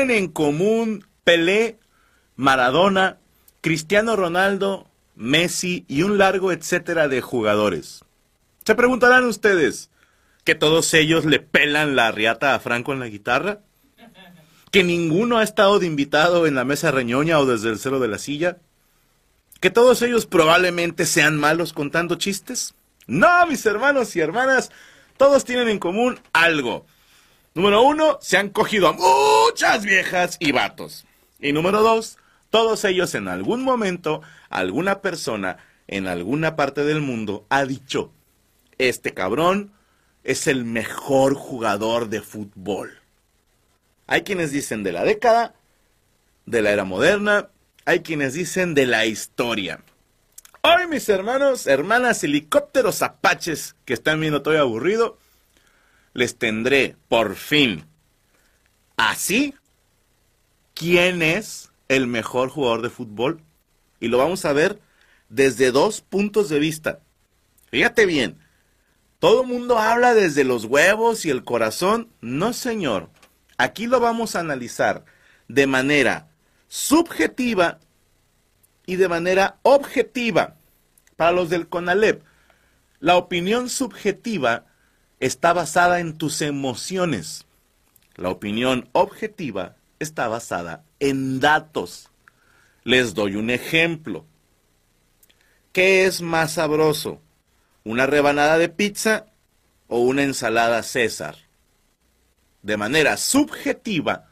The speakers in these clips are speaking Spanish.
Tienen en común Pelé, Maradona, Cristiano Ronaldo, Messi y un largo etcétera de jugadores? Se preguntarán ustedes, ¿que todos ellos le pelan la riata a Franco en la guitarra? ¿Que ninguno ha estado de invitado en la mesa reñoña o desde el cero de la silla? ¿Que todos ellos probablemente sean malos contando chistes? No, mis hermanos y hermanas, todos tienen en común algo. Número uno, se han cogido a muchas viejas y vatos. Y número dos, todos ellos en algún momento, alguna persona en alguna parte del mundo ha dicho, este cabrón es el mejor jugador de fútbol. Hay quienes dicen de la década, de la era moderna, hay quienes dicen de la historia. Hoy mis hermanos, hermanas, helicópteros apaches que están viendo todo aburrido, les tendré por fin así quién es el mejor jugador de fútbol. Y lo vamos a ver desde dos puntos de vista. Fíjate bien, todo el mundo habla desde los huevos y el corazón. No, señor. Aquí lo vamos a analizar de manera subjetiva y de manera objetiva. Para los del CONALEP, la opinión subjetiva está basada en tus emociones. La opinión objetiva está basada en datos. Les doy un ejemplo. ¿Qué es más sabroso? ¿Una rebanada de pizza o una ensalada César? De manera subjetiva,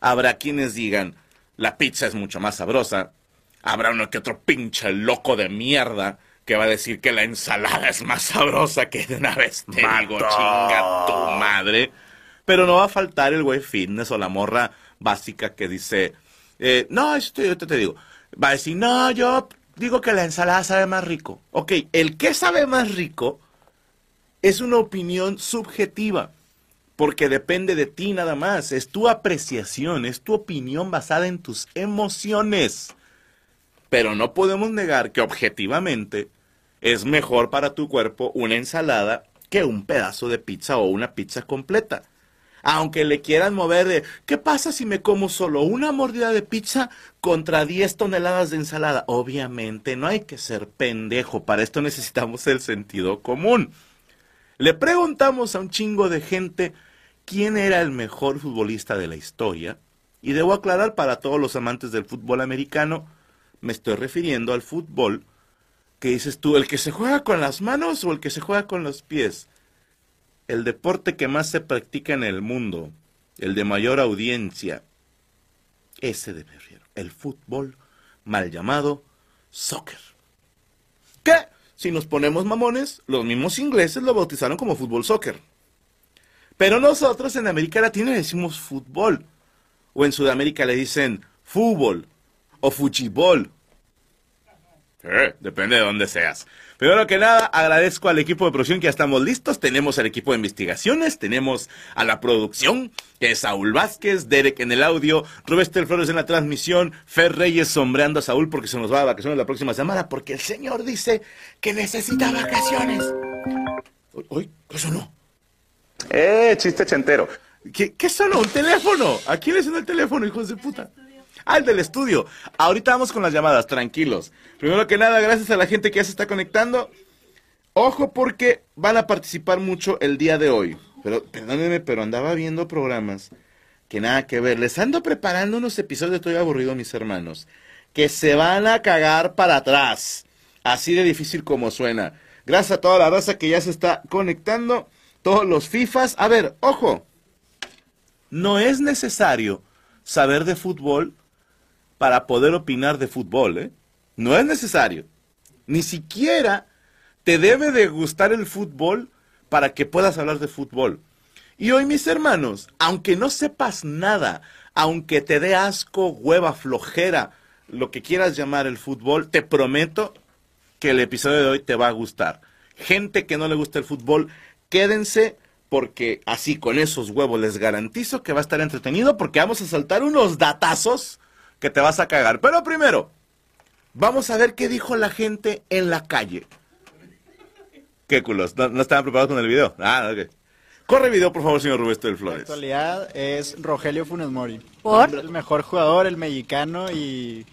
habrá quienes digan, la pizza es mucho más sabrosa. Habrá uno que otro pinche loco de mierda que va a decir que la ensalada es más sabrosa que de una vez te digo, chinga tu madre. Pero no va a faltar el güey fitness o la morra básica que dice, eh, no, esto yo te, te digo, va a decir, no, yo digo que la ensalada sabe más rico. Ok, el que sabe más rico es una opinión subjetiva, porque depende de ti nada más, es tu apreciación, es tu opinión basada en tus emociones. Pero no podemos negar que objetivamente es mejor para tu cuerpo una ensalada que un pedazo de pizza o una pizza completa. Aunque le quieran mover de, ¿qué pasa si me como solo una mordida de pizza contra 10 toneladas de ensalada? Obviamente, no hay que ser pendejo, para esto necesitamos el sentido común. Le preguntamos a un chingo de gente quién era el mejor futbolista de la historia, y debo aclarar para todos los amantes del fútbol americano, me estoy refiriendo al fútbol que dices tú, el que se juega con las manos o el que se juega con los pies. El deporte que más se practica en el mundo, el de mayor audiencia, ese de el fútbol, mal llamado soccer. ¿Qué? Si nos ponemos mamones, los mismos ingleses lo bautizaron como fútbol soccer. Pero nosotros en América Latina le decimos fútbol. O en Sudamérica le dicen fútbol o fuchibol Eh, depende de dónde seas. Primero que nada, agradezco al equipo de producción que ya estamos listos. Tenemos al equipo de investigaciones, tenemos a la producción, que es Saúl Vázquez, Derek en el audio, Rubén Flores en la transmisión, Fer Reyes sombreando a Saúl porque se nos va a vacaciones la próxima semana, porque el señor dice que necesita vacaciones. Uy, ¿qué sonó? Eh, chiste chentero. ¿Qué, ¿Qué sonó? ¿Un teléfono? ¿A quién le sonó el teléfono, hijos de puta? Al del estudio. Ahorita vamos con las llamadas, tranquilos. Primero que nada, gracias a la gente que ya se está conectando. Ojo porque van a participar mucho el día de hoy. Pero perdónenme, pero andaba viendo programas que nada que ver. Les ando preparando unos episodios Estoy aburrido, mis hermanos, que se van a cagar para atrás. Así de difícil como suena. Gracias a toda la raza que ya se está conectando. Todos los FIFAs. A ver, ojo. No es necesario saber de fútbol para poder opinar de fútbol, ¿eh? No es necesario. Ni siquiera te debe de gustar el fútbol para que puedas hablar de fútbol. Y hoy, mis hermanos, aunque no sepas nada, aunque te dé asco, hueva, flojera, lo que quieras llamar el fútbol, te prometo que el episodio de hoy te va a gustar. Gente que no le gusta el fútbol, quédense porque así con esos huevos les garantizo que va a estar entretenido porque vamos a saltar unos datazos que te vas a cagar. Pero primero, vamos a ver qué dijo la gente en la calle. ¿Qué culos? ¿No, estaban preparados con el video? Ah, ok. Corre video, por favor, señor Rubén del Flores. La actualidad es Rogelio Funes Mori. ¿Por? El mejor jugador, el mexicano y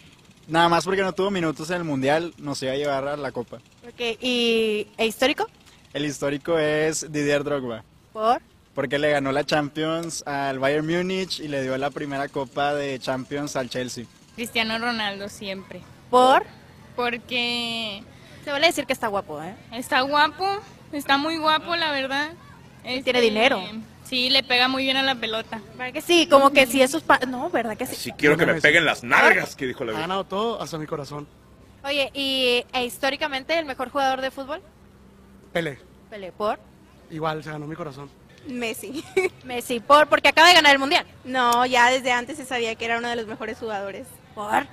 nada más porque no tuvo minutos en el Mundial, nos iba a llevar a la Copa. Ok, ¿y e histórico? El histórico es Didier Drogba. ¿Por? Porque le ganó la Champions al Bayern Múnich y le dio la primera Copa de Champions al Chelsea. Cristiano Ronaldo siempre. ¿Por? Porque Se vale decir que está guapo, ¿eh? está guapo, está muy guapo, la verdad. Y tiene dinero. Sí, le pega muy bien a la pelota. ¿Verdad que sí? Como que si esos... pa- No, ¿verdad que sí? Si quiero que me peguen las nalgas, que dijo la Ha vida. ganado todo hasta mi corazón. Oye, ¿y e históricamente el mejor jugador de fútbol? Pelé. Pelé, ¿por? Igual se ganó mi corazón. Messi. Messi, ¿por? Porque acaba de ganar el Mundial. No, ya desde antes se sabía que era uno de los mejores jugadores. ¿Por?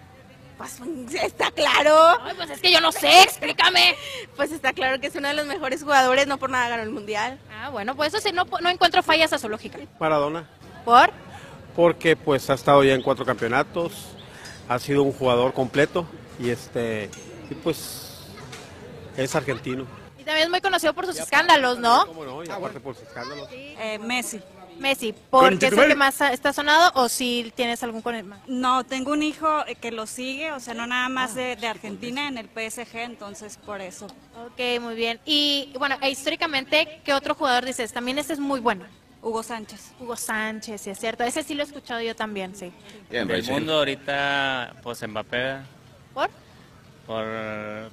Pues está claro. Ay, pues es que yo no sé, explícame. Pues está claro que es uno de los mejores jugadores, no por nada ganó el mundial. Ah, bueno, pues eso sí, no, no encuentro fallas a su lógica. Maradona, ¿Por? porque pues ha estado ya en cuatro campeonatos, ha sido un jugador completo y este y pues es argentino. También es muy conocido por sus escándalos, ¿no? ¿Cómo no? Y aparte por sus escándalos. Eh, Messi. Messi, ¿porque es el que más está sonado o si tienes algún con el más? No, tengo un hijo eh, que lo sigue, o sea, no nada más de, de Argentina en el PSG, entonces por eso. Ok, muy bien. Y bueno, e históricamente, ¿qué otro jugador dices? También este es muy bueno. Hugo Sánchez. Hugo Sánchez, sí es cierto. Ese sí lo he escuchado yo también, sí. Bien, Rachel. mundo ahorita, pues Mbappé, ¿Por? Por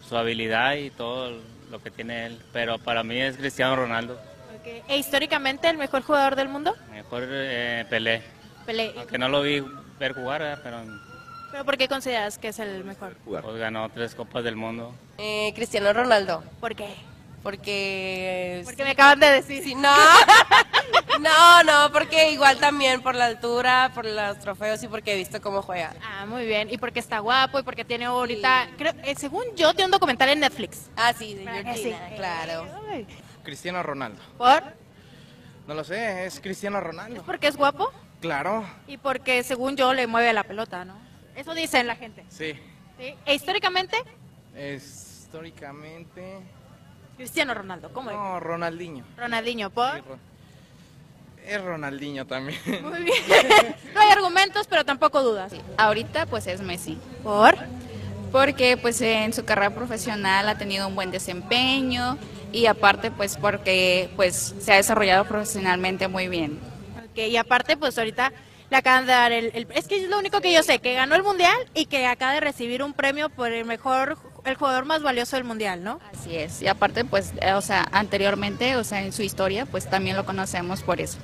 su habilidad y todo lo que tiene él. Pero para mí es Cristiano Ronaldo. Ok. ¿E históricamente el mejor jugador del mundo? Mejor eh, Pelé. Pelé. Aunque no lo vi ver jugar, pero ¿Pero por qué consideras que es el mejor? Jugar. pues, ganó tres copas del mundo. Eh, Cristiano Ronaldo, ¿Por qué? porque... Porque me acaban de decir. Sí, no, no, no, porque igual también por la altura, por los trofeos y porque he visto cómo juega. Ah, muy bien. Y porque está guapo y porque tiene ahorita, creo, eh, según yo, tiene un documental en Netflix. Ah, sí, de ¿Verdad que Georgina, sí? claro. Ay. Cristiano Ronaldo. ¿Por? No lo sé, es Cristiano Ronaldo. Porque es guapo Claro. y porque, según yo, le mueve la pelota, ¿no? Eso dicen la gente. Sí. ¿Sí? ¿E históricamente? Históricamente... Cristiano Ronaldo, ¿cómo es? No, Ronaldinho. Ronaldinho, ¿por? Es Ronaldinho también. Muy bien. no hay argumentos, pero tampoco dudas. Ahorita pues es Messi, ¿Por? porque pues en su carrera profesional ha tenido un buen desempeño y aparte pues porque pues se ha desarrollado profesionalmente muy bien. Ok, y aparte, pues ahorita le acaban de dar el, el- Es que es lo único que yo sé, que ganó el Mundial y que acaba de recibir un premio por el mejor, el jugador más valioso del Mundial, ¿no? Así es, y aparte pues eh, o sea, anteriormente, o sea, en su historia pues también lo conocemos por eso.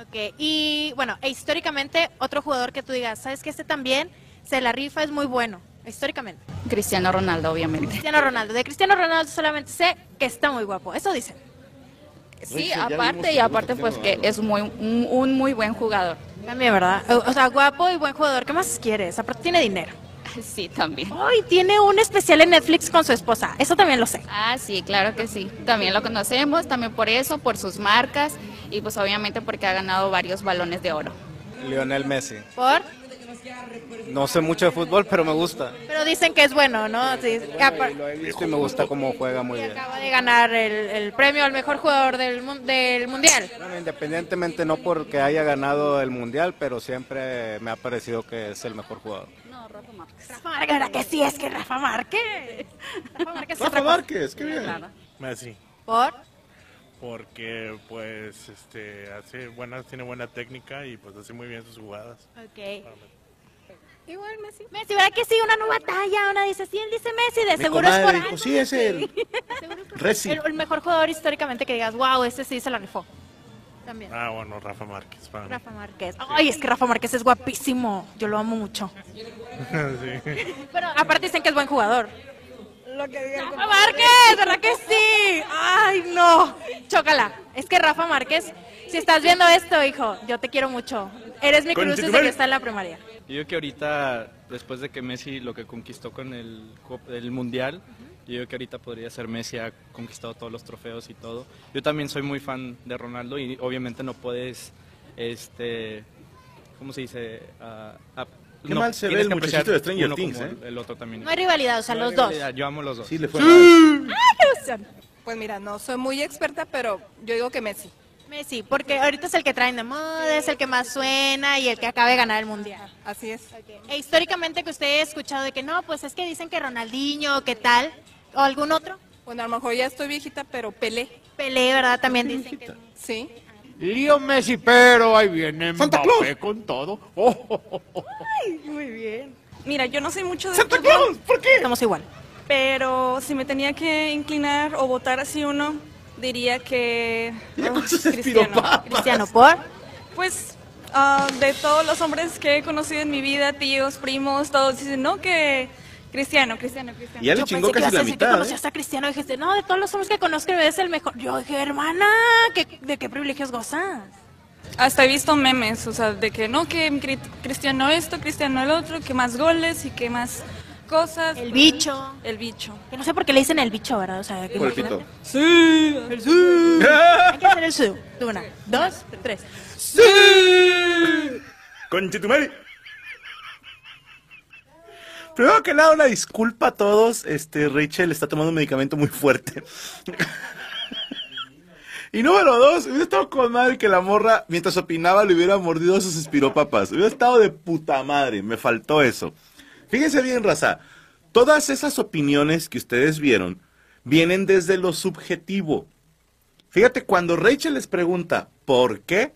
Ok, y bueno, e históricamente, otro jugador que tú digas, ¿sabes que este también se la rifa, es muy bueno? Históricamente. Cristiano Ronaldo obviamente. Cristiano Ronaldo. De Cristiano Ronaldo solamente sé que está muy guapo, eso dicen. Sí, aparte y aparte pues que es muy un, un muy buen jugador. También, ¿verdad? O, o sea, guapo y buen jugador, ¿qué más quieres? Aparte tiene dinero. Sí, también. Hoy tiene un especial en Netflix con su esposa. Eso también lo sé. Ah, sí, claro que sí. También lo conocemos, también por eso, por sus marcas y pues obviamente porque ha ganado varios balones de oro. Lionel Messi. ¿Por? No sé mucho de fútbol, pero me gusta. Pero dicen que es bueno, ¿no? Sí, apa- Lo he visto y me gusta cómo juega muy bien. acaba de ganar el, el premio al mejor jugador del, mun- del mundial. Bueno, independientemente no porque haya ganado el mundial, pero siempre me ha parecido que es el mejor jugador. Rafa Márquez, ¿verdad que sí? Es que Rafa Márquez. Rafa Márquez es Rafa. Márquez, qué bien. Messi. ¿Por? Porque pues este hace buenas, tiene buena técnica y pues hace muy bien sus jugadas. Ok. Igual Messi. Messi, ¿verdad que sí? Una nueva talla. Una dice, sí, él dice Messi, de Mi seguro es por algo. sí, es él. Reci. El, el mejor jugador históricamente que digas, wow, este sí se la rifó. También. Ah, bueno, Rafa Márquez. para. Rafa Márquez. Ay, es que Rafa Márquez es guapísimo. Yo lo amo mucho. sí. Pero aparte dicen que es buen jugador. Rafa Márquez, ¿verdad que sí? Ay, no. Chócala. Es que Rafa Márquez, si estás viendo esto, hijo, yo te quiero mucho. Eres mi cruz desde que está en la primaria. Yo creo que ahorita, después de que Messi lo que conquistó con el, Mundial, yo creo que ahorita podría ser Messi, ha conquistado todos los trofeos y todo. Yo también soy muy fan de Ronaldo y obviamente no puedes, este, ¿cómo se dice? Ah, Qué no, mal se ve el muchachito de Stranger Things, ¿eh? El otro también. No hay rivalidad, o sea, No los dos. Yo amo los dos. Sí, le fue Pues mira, no soy muy experta, pero yo digo que Messi. Messi, porque ahorita es el que traen de moda, es el que más suena y el que acaba de ganar el mundial. Así es. E históricamente que usted ha escuchado de que no, pues es que dicen que Ronaldinho, ¿qué tal? ¿O algún otro? Bueno, a lo mejor ya estoy viejita, pero Pelé. Pelé, ¿verdad? También dicen que... Sí. Lío Messi, pero ahí viene Mbappé con todo. Oh, oh, oh. Ay, muy bien. Mira, yo no soy mucho de ¡Santa fútbol, Claus! ¿Por qué? Estamos igual. Pero si me tenía que inclinar o votar así uno, diría que ah, Cristiano. Cristiano, ¿por? Pues ah, de todos los hombres que he conocido en mi vida, tíos, primos, todos dicen, no, que Cristiano, Cristiano, Cristiano. Y ya le Yo chingó casi la decir que mitad, ¿eh? conocías a Cristiano y dijiste, no, de todos los hombres que conozco es el mejor. Yo dije, hermana, ¿qué- ¿de qué privilegios gozas? Hasta he visto memes, o sea, de que no, que Cri- Cristiano esto, Cristiano el otro, que más goles y que más cosas. El bicho. El bicho. Que no sé por qué le dicen el bicho, ¿verdad? O sea, que Por el pito. Sí, el sí. Hay que hacer el su. Una, dos, tres. ¡Sí! Conchetumare. Primero que nada, una disculpa a todos. Este, Rachel está tomando un medicamento muy fuerte. y número dos, hubiera estado con madre que la morra, mientras opinaba, le hubiera mordido sus espiropapas. Hubiera estado de puta madre. Me faltó eso. Fíjense bien, raza. Todas esas opiniones que ustedes vieron vienen desde lo subjetivo. Fíjate, cuando Rachel les pregunta, ¿por qué?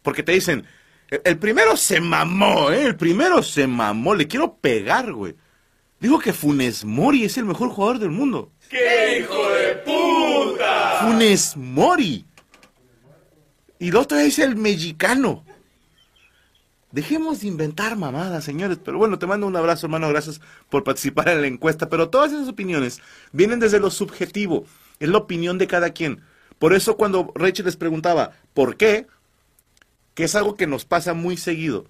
Porque te dicen, el primero se mamó, ¿eh? El primero se mamó. Le quiero pegar, güey. Digo que Funes Mori es el mejor jugador del mundo. ¡Qué hijo de puta! Funes Mori. Y el otro es el mexicano. Dejemos de inventar mamadas, señores. Pero bueno, te mando un abrazo, hermano. Gracias por participar en la encuesta. Pero todas esas opiniones vienen desde lo subjetivo. Es la opinión de cada quien. Por eso cuando Rachel les preguntaba, ¿por qué? Que es algo que nos pasa muy seguido.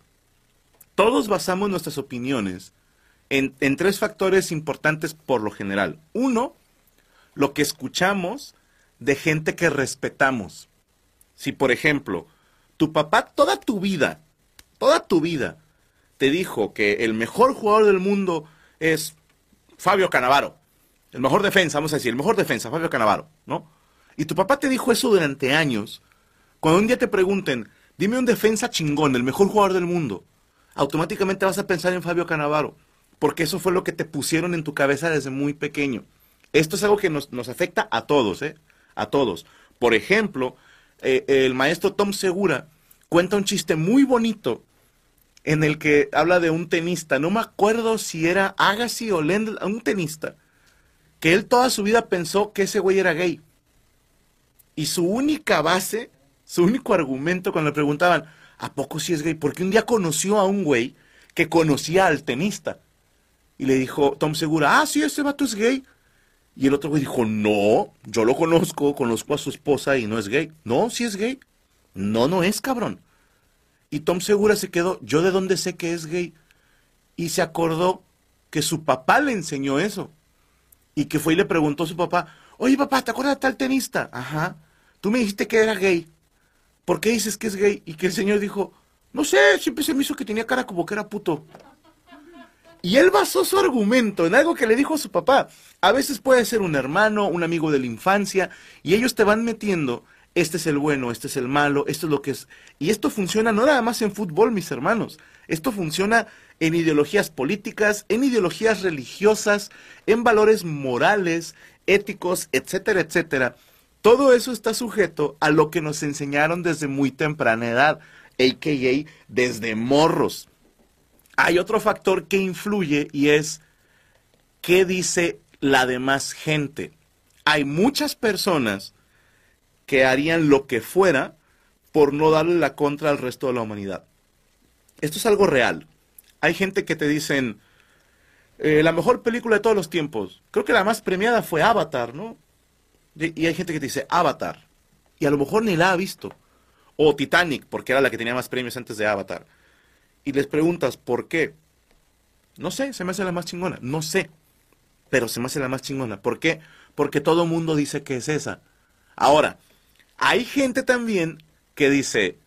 Todos basamos nuestras opiniones en, tres factores importantes por lo general. Uno, lo que escuchamos de gente que respetamos. Si, por ejemplo, tu papá toda tu vida, toda tu vida, te dijo que el mejor jugador del mundo es Fabio Canavaro, el mejor defensa, vamos a decir, el mejor defensa, Fabio Canavaro, ¿no? Y tu papá te dijo eso durante años. Cuando un día te pregunten, dime un defensa chingón, el mejor jugador del mundo, automáticamente vas a pensar en Fabio Canavaro, porque eso fue lo que te pusieron en tu cabeza desde muy pequeño. Esto es algo que nos, afecta a todos, ¿eh? A todos. Por ejemplo, eh, el maestro Tom Segura cuenta un chiste muy bonito en el que habla de un tenista, no me acuerdo si era Agassi o Lendl, un tenista, que él toda su vida pensó que ese güey era gay. Y su única base, su único argumento cuando le preguntaban, ¿a poco si es gay? Porque un día conoció a un güey que conocía al tenista. Y le dijo Tom Segura, ah, sí, ese vato es gay. Y el otro güey dijo, no, yo lo conozco, conozco a su esposa y no es gay. No, sí es gay. No, no es, cabrón. Y Tom Segura se quedó, ¿yo de dónde sé que es gay? Y se acordó que su papá le enseñó eso. Y que fue y le preguntó a su papá, oye papá, ¿te acuerdas de tal tenista? Ajá. Tú me dijiste que era gay. ¿Por qué dices que es gay? Y que el señor dijo, no sé, siempre se me hizo que tenía cara como que era puto. Y él basó su argumento en algo que le dijo a su papá. A veces puede ser un hermano, un amigo de la infancia, y ellos te van metiendo, este es el bueno, este es el malo, esto es lo que es. Y esto funciona no nada más en fútbol, mis hermanos. Esto funciona en ideologías políticas, en ideologías religiosas, en valores morales, éticos, etcétera, etcétera. Todo eso está sujeto a lo que nos enseñaron desde muy temprana edad, a.k.a. desde morros. Hay otro factor que influye y es qué dice la demás gente. Hay muchas personas que harían lo que fuera por no darle la contra al resto de la humanidad. Esto es algo real. Hay gente que te dicen, eh, la mejor película de todos los tiempos. Creo que la más premiada fue Avatar, ¿no? Y, hay gente que te dice Avatar. Y a lo mejor ni la ha visto. O Titanic, porque era la que tenía más premios antes de Avatar. Y les preguntas, ¿por qué? No sé, se me hace la más chingona. No sé. Pero se me hace la más chingona. ¿Por qué? Porque todo mundo dice que es esa. Ahora, hay gente también que dice,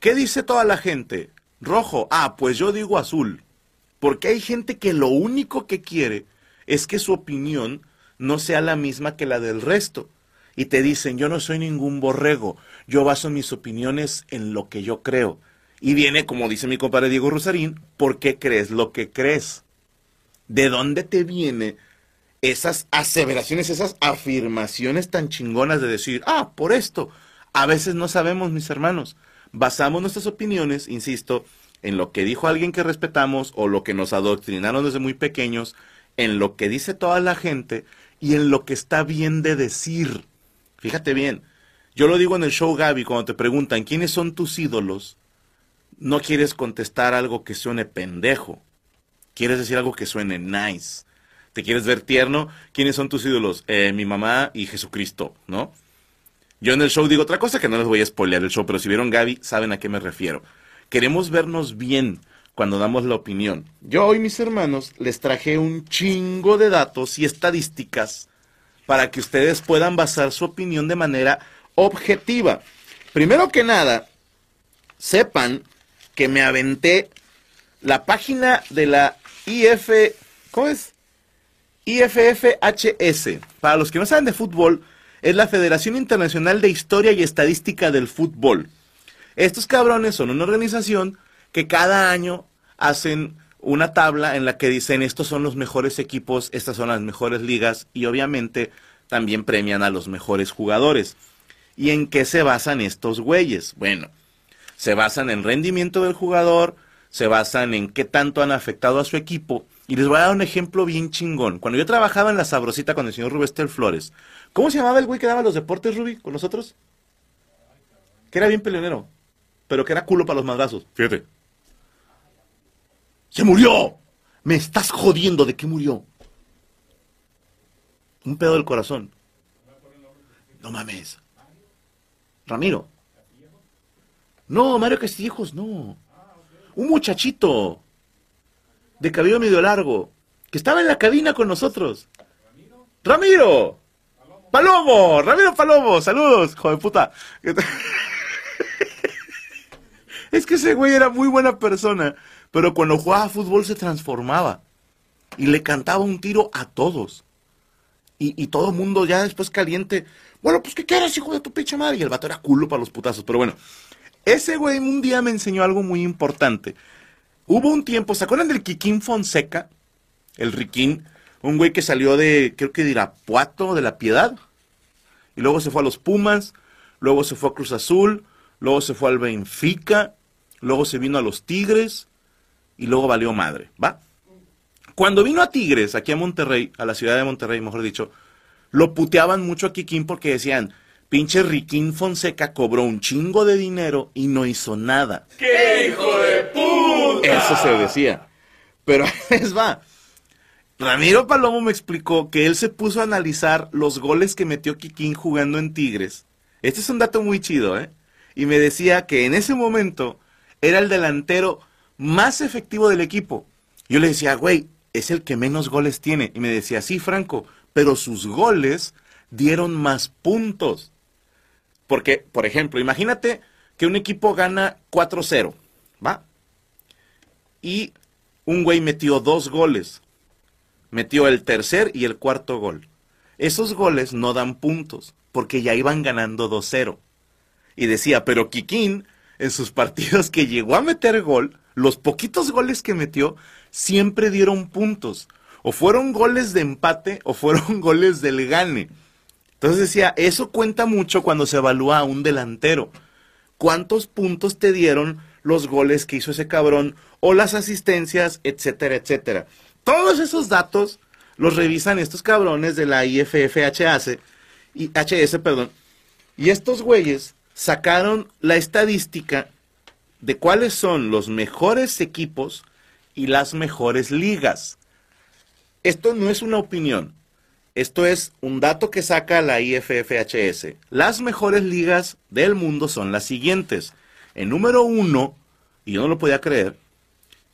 ¿qué dice toda la gente? Rojo. Ah, pues yo digo azul. Porque hay gente que lo único que quiere es que su opinión no sea la misma que la del resto. Y te dicen, yo no soy ningún borrego, yo baso mis opiniones en lo que yo creo. Y viene, como dice mi compadre Diego Rosarín, ¿por qué crees lo que crees? ¿De dónde te viene esas aseveraciones, esas afirmaciones tan chingonas de decir, ah, por esto? A veces no sabemos, mis hermanos. Basamos nuestras opiniones, insisto, en lo que dijo alguien que respetamos o lo que nos adoctrinaron desde muy pequeños, en lo que dice toda la gente y en lo que está bien de decir. Fíjate bien, yo lo digo en el show Gaby cuando te preguntan quiénes son tus ídolos, no quieres contestar algo que suene pendejo, quieres decir algo que suene nice. ¿Te quieres ver tierno? ¿Quiénes son tus ídolos? Eh, mi mamá y Jesucristo, ¿no? Yo en el show digo otra cosa que no les voy a spoilear el show, pero si vieron Gaby saben a qué me refiero. Queremos vernos bien cuando damos la opinión. Yo hoy, mis hermanos, les traje un chingo de datos y estadísticas para que ustedes puedan basar su opinión de manera objetiva. Primero que nada, sepan que me aventé la página de la IF, ¿cómo es? IFFHS. Para los que no saben de fútbol, es la Federación Internacional de Historia y Estadística del Fútbol. Estos cabrones son una organización que cada año hacen una tabla en la que dicen estos son los mejores equipos, estas son las mejores ligas y obviamente también premian a los mejores jugadores. ¿Y en qué se basan estos güeyes? Bueno, se basan en rendimiento del jugador, se basan en qué tanto han afectado a su equipo. Y les voy a dar un ejemplo bien chingón. Cuando yo trabajaba en la Sabrosita con el señor Rubestel Flores, ¿cómo se llamaba el güey que daba los deportes, Ruby, con nosotros? Que era bien peleonero, pero que era culo para los madrazos. Fíjate. ¡Se murió! Me estás jodiendo de qué murió. Un pedo del corazón. No mames. Ramiro. No, Mario Castillejos, no. Un muchachito de cabello medio largo que estaba en la cabina con nosotros. Ramiro. Palomo. Ramiro Palomo. Saludos, joder puta. es que ese güey era muy buena persona, pero cuando jugaba fútbol se transformaba y le cantaba un tiro a todos. Y, y todo el mundo ya después caliente. Bueno, pues ¿qué quieres, hijo de tu pinche madre? Y el vato era culo para los putazos. Pero bueno, ese güey un día me enseñó algo muy importante. Hubo un tiempo, ¿se acuerdan del Kikín Fonseca? El Riquín, un güey que salió de, creo que de Irapuato, de la Piedad. Y luego se fue a los Pumas, luego se fue a Cruz Azul, luego se fue al Benfica, luego se vino a los Tigres y luego valió madre, ¿va? Cuando vino a Tigres, aquí a Monterrey, a la ciudad de Monterrey, mejor dicho, lo puteaban mucho a Kikín porque decían, pinche Riquín Fonseca cobró un chingo de dinero y no hizo nada. ¡Qué hijo de puta! Eso se decía. Pero es va. Ramiro Palomo me explicó que él se puso a analizar los goles que metió Kikín jugando en Tigres. Este es un dato muy chido, ¿eh? Y me decía que en ese momento era el delantero más efectivo del equipo. Yo le decía, güey, es el que menos goles tiene. Y me decía, sí, Franco, pero sus goles dieron más puntos. Porque, por ejemplo, imagínate que un equipo gana 4-0, ¿va? Y un güey metió dos goles. Metió el tercer y el cuarto gol. Esos goles no dan puntos, porque ya iban ganando 2-0. Y decía, pero Kikín, en sus partidos que llegó a meter gol, los poquitos goles que metió, siempre dieron puntos. O fueron goles de empate o fueron goles del gane. Entonces decía, eso cuenta mucho cuando se evalúa a un delantero. ¿Cuántos puntos te dieron los goles que hizo ese cabrón o las asistencias, etcétera, etcétera? Todos esos datos los revisan estos cabrones de la IFFHS y HS, perdón. Y estos güeyes sacaron la estadística de cuáles son los mejores equipos y las mejores ligas. Esto no es una opinión. Esto es un dato que saca la IFFHS. Las mejores ligas del mundo son las siguientes. En número uno, y yo no lo podía creer,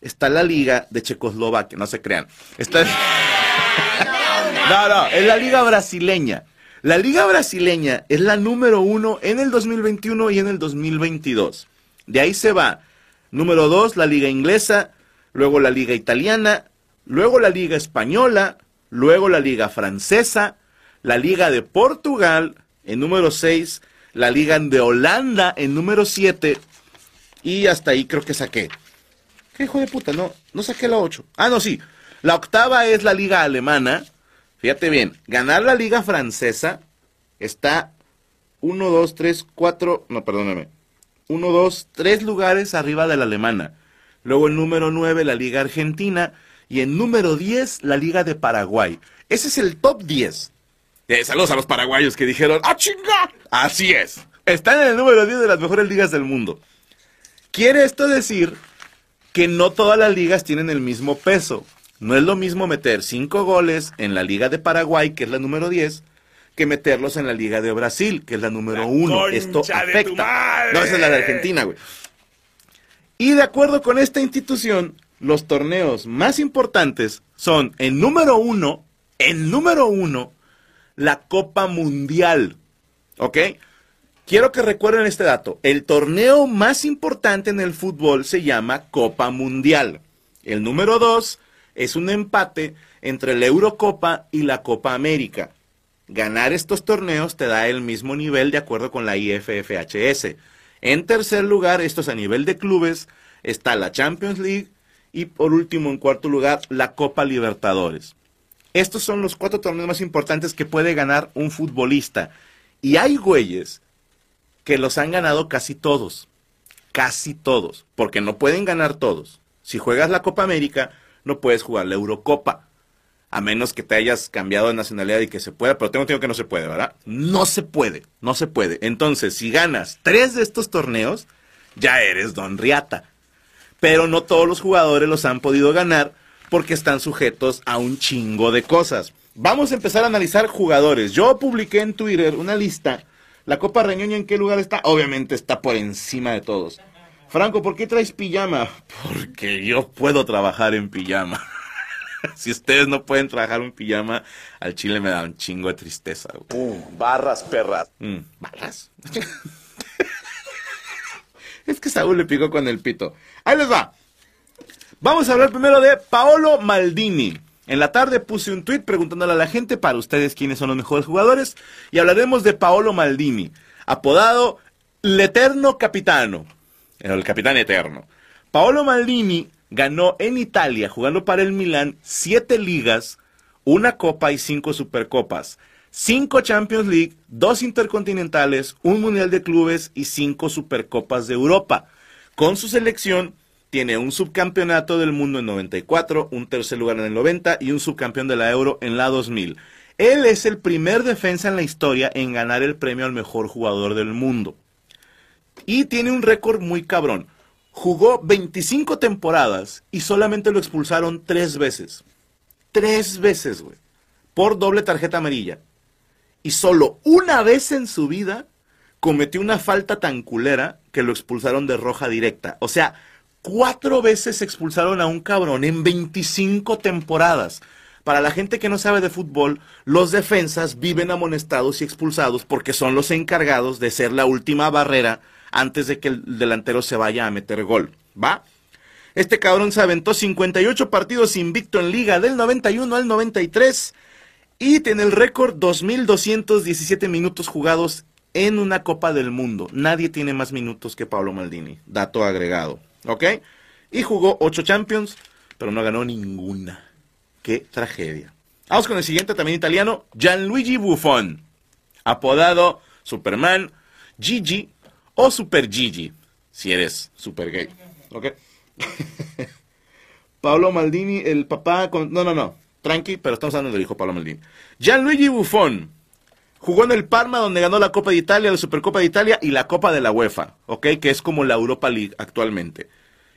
está la liga de Checoslovaquia, no se crean. Está... no, no, es la liga brasileña. La liga brasileña es la número uno en el 2021 y en el 2022. De ahí se va. Número dos, la liga inglesa, luego la liga italiana, luego la liga española, luego la liga francesa, la liga de Portugal en número 6, la liga de Holanda en número 7 y hasta ahí creo que saqué. ¿Qué hijo de puta? No, no saqué la 8. Ah, no, sí. La octava es la liga alemana. Fíjate bien, ganar la liga francesa está 1, 2, 3, 4, no, perdóname. 1, 2, 3 lugares arriba de la alemana. Luego el número 9, la liga argentina. Y en número 10, la Liga de Paraguay. Ese es el top 10. Eh, saludos a los paraguayos que dijeron, ¡ah, chinga! Así es. Están en el número 10 de las mejores ligas del mundo. Quiere esto decir que no todas las ligas tienen el mismo peso. No es lo mismo meter 5 goles en la Liga de Paraguay, que es la número 10, que meterlos en la Liga de Brasil, que es la número 1. Esto afecta. No, esa es la de Argentina, güey. Y de acuerdo con esta institución, los torneos más importantes son, en número uno, en número uno, la Copa Mundial. ¿Ok? Quiero que recuerden este dato. El torneo más importante en el fútbol se llama Copa Mundial. El número dos es un empate entre la Eurocopa y la Copa América. Ganar estos torneos te da el mismo nivel de acuerdo con la IFFHS. En tercer lugar, esto es a nivel de clubes, está la Champions League, y por último, en cuarto lugar, la Copa Libertadores. Estos son los cuatro torneos más importantes que puede ganar un futbolista. Y hay güeyes que los han ganado casi todos. Casi todos. Porque no pueden ganar todos. Si juegas la Copa América, no puedes jugar la Eurocopa. A menos que te hayas cambiado de nacionalidad y que se pueda, pero tengo entendido que no se puede, ¿verdad? No se puede, no se puede. Entonces, si ganas tres de estos torneos, ya eres Don Riata pero no todos los jugadores los han podido ganar porque están sujetos a un chingo de cosas. Vamos a empezar a analizar jugadores. Yo publiqué en Twitter una lista. La Copa Reñoña en qué lugar está? Obviamente está por encima de todos. Franco, ¿por qué traes pijama? Porque yo puedo trabajar en pijama. si ustedes no pueden trabajar en pijama, al chile me da un chingo de tristeza. Mm, barras, perras. Mm, ¿Barras? es que Saúl le picó con el pito. Ahí les va. Vamos a hablar primero de Paolo Maldini. En la tarde puse un tweet preguntándole a la gente para ustedes quiénes son los mejores jugadores y hablaremos de Paolo Maldini, apodado el Eterno Capitano, el capitán eterno. Paolo Maldini ganó en Italia, jugando para el Milán, siete ligas, una copa y cinco supercopas, cinco Champions League, dos intercontinentales, un Mundial de Clubes y cinco supercopas de Europa. Con su selección tiene un subcampeonato del mundo en 94, un tercer lugar en el 90 y un subcampeón de la Euro en la 2000. Él es el primer defensa en la historia en ganar el premio al mejor jugador del mundo. Y tiene un récord muy cabrón. Jugó 25 temporadas y solamente lo expulsaron tres veces. Tres veces, güey. Por doble tarjeta amarilla. Y solo una vez en su vida cometió una falta tan culera que lo expulsaron de roja directa. O sea, Cuatro veces expulsaron a un cabrón en 25 temporadas. Para la gente que no sabe de fútbol, los defensas viven amonestados y expulsados porque son los encargados de ser la última barrera antes de que el delantero se vaya a meter gol. ¿Va? Este cabrón se aventó 58 partidos invicto en liga del 91 al 93 y tiene el récord 2.217 minutos jugados en una Copa del Mundo. Nadie tiene más minutos que Pablo Maldini. Dato agregado. ¿Ok? Y jugó 8 Champions, pero no ganó ninguna. Qué tragedia. Vamos con el siguiente, también italiano, Gianluigi Buffon. Apodado Superman, Gigi o Super Gigi, si eres super gay. ¿Ok? Pablo Maldini, el papá con... No, no, no. Tranqui, pero estamos hablando del hijo Pablo Maldini. Gianluigi Buffon. Jugó en el Parma donde ganó la Copa de Italia, la Supercopa de Italia y la Copa de la UEFA, ¿ok? Que es como la Europa League actualmente.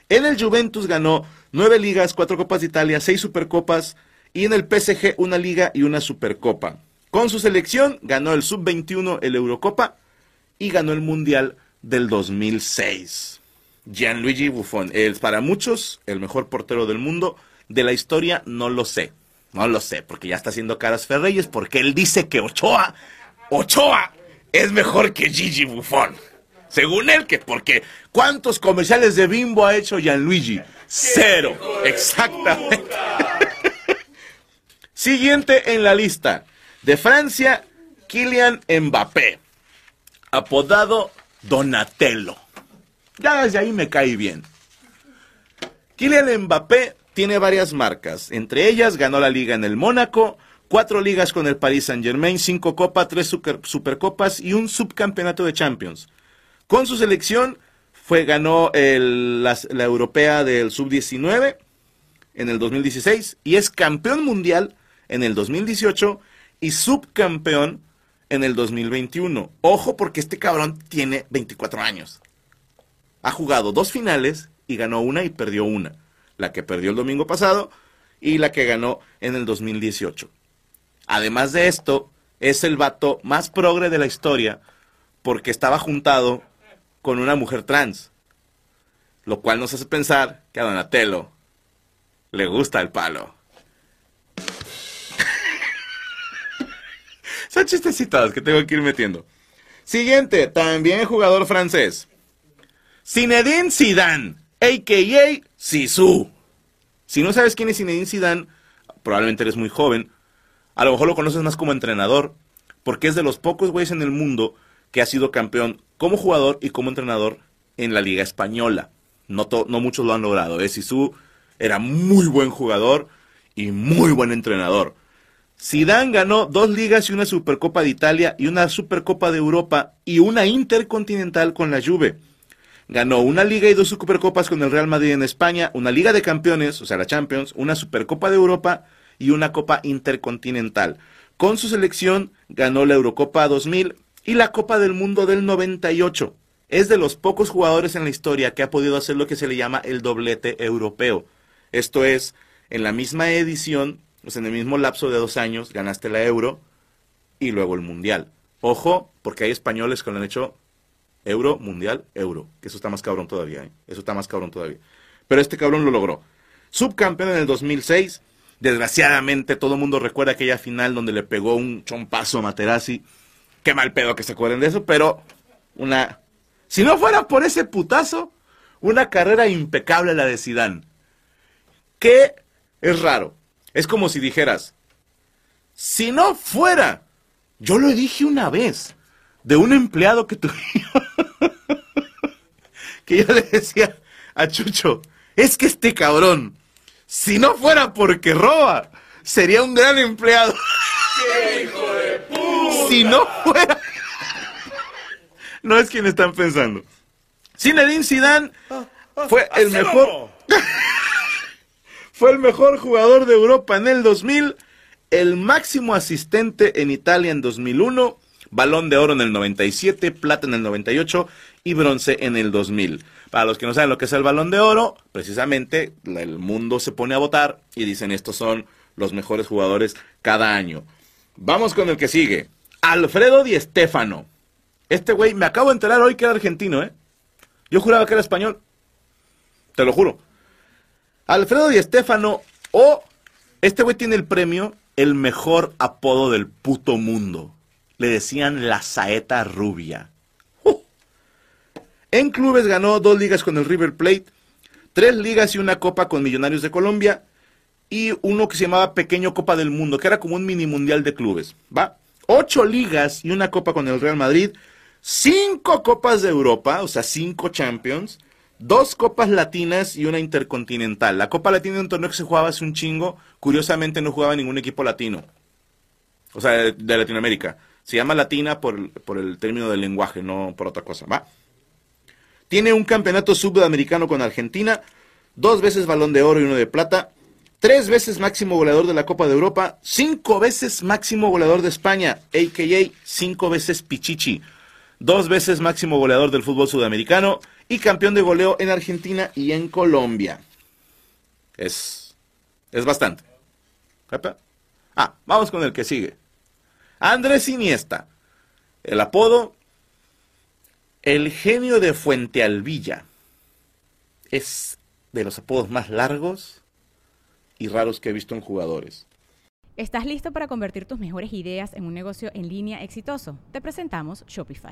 En el Juventus ganó nueve ligas, cuatro Copas de Italia, seis Supercopas y en el PSG una liga y una Supercopa. Con su selección ganó el Sub-21, el Eurocopa y ganó el Mundial del 2006. Gianluigi Buffon es para muchos el mejor portero del mundo. De la historia no lo sé. No lo sé, porque ya está haciendo caras Ferreyes, porque él dice que Ochoa, Ochoa es mejor que Gigi Buffon. Según él, que porque ¿cuántos comerciales de Bimbo ha hecho Gianluigi? Cero. Exactamente. Siguiente en la lista. De Francia, Kylian Mbappé. Apodado Donatello. Ya desde ahí me cae bien. Kylian Mbappé tiene varias marcas. Entre ellas ganó la liga en el Mónaco, cuatro ligas con el Paris Saint Germain, cinco copas, tres super- supercopas y un subcampeonato de Champions. Con su selección fue, ganó el- la europea del sub-19 en el 2016 y es campeón mundial en el 2018 y subcampeón en el 2021. Ojo porque este cabrón tiene 24 años. Ha jugado dos finales y ganó una y perdió una. La que perdió el domingo pasado y la que ganó en el 2018. Además de esto, es el vato más progre de la historia porque estaba juntado con una mujer trans. Lo cual nos hace pensar que a Donatello le gusta el palo. Son chistecitos que tengo que ir metiendo. Siguiente, también jugador francés. Zinedine Zidane, a.k.a. Sisu. Si no sabes quién es Zinedine Zidane, probablemente eres muy joven. A lo mejor lo conoces más como entrenador, porque es de los pocos güeyes en el mundo que ha sido campeón como jugador y como entrenador en la Liga Española. No, muchos lo han logrado. ¿eh? Era muy buen jugador y muy buen entrenador. Zidane ganó dos ligas y una Supercopa de Italia y una Supercopa de Europa y una Intercontinental con la Juve. Ganó una liga y dos Supercopas con el Real Madrid en España, una Liga de Campeones, o sea, la Champions, una Supercopa de Europa y una Copa Intercontinental. Con su selección ganó la Eurocopa 2000 y la Copa del Mundo del 98. Es de los pocos jugadores en la historia que ha podido hacer lo que se le llama el doblete europeo. Esto es, en la misma edición, sea, en el mismo lapso de dos años, ganaste la Euro y luego el Mundial. Ojo, porque hay españoles que lo han hecho Euro, Mundial, Euro. Que eso está más cabrón todavía, ¿eh? Eso está más cabrón todavía. Pero este cabrón lo logró. Subcampeón en el 2006. Desgraciadamente, todo el mundo recuerda aquella final donde le pegó un chompazo a Materazzi. Qué mal pedo que se acuerden de eso, pero una... Si no fuera por ese putazo, una carrera impecable la de Zidane. Que es raro. Es como si dijeras, si no fuera, yo lo dije una vez, de un empleado que tuvimos, que yo le decía a Chucho, es que este cabrón, si no fuera porque roba, sería un gran empleado. Si no fuera... No es quien están pensando. Zinedine Zidane fue el mejor... Fue el mejor jugador de Europa en el 2000, el máximo asistente en Italia en 2001, balón de oro en el 97, plata en el 98 y bronce en el 2000. Para los que no saben lo que es el balón de oro, precisamente el mundo se pone a votar y dicen estos son los mejores jugadores cada año. Vamos con el que sigue. Alfredo Di Stéfano. Este güey, me acabo de enterar hoy que era argentino, ¿eh? Yo juraba que era español. Te lo juro. Alfredo Di Stéfano o este güey tiene el premio el mejor apodo del puto mundo. Le decían la saeta rubia. ¡Uh! En clubes ganó dos ligas con el River Plate, tres ligas y una copa con Millonarios de Colombia y uno que se llamaba Pequeño Copa del Mundo, que era como un mini mundial de clubes. ¿Va? Ocho ligas y una copa con el Real Madrid, cinco copas de Europa, o sea, cinco Champions, dos copas latinas y una intercontinental. La Copa Latina es un torneo que se jugaba hace un chingo, curiosamente no jugaba ningún equipo latino, o sea, de, de Latinoamérica. Se llama latina por, por el término del lenguaje, no por otra cosa. ¿Va? Tiene un campeonato sudamericano con Argentina, dos veces balón de oro y uno de plata, tres veces máximo goleador de la Copa de Europa, cinco veces máximo goleador de España, a.k.a. cinco veces Pichichi, dos veces máximo goleador del fútbol sudamericano y campeón de goleo en Argentina y en Colombia. Es, es bastante. Ah, vamos con el que sigue. Andrés Iniesta. El apodo, el genio de Fuente Alvilla. Es de los apodos más largos y raros que he visto en jugadores. ¿Estás listo para convertir tus mejores ideas en un negocio en línea exitoso? Te presentamos Shopify.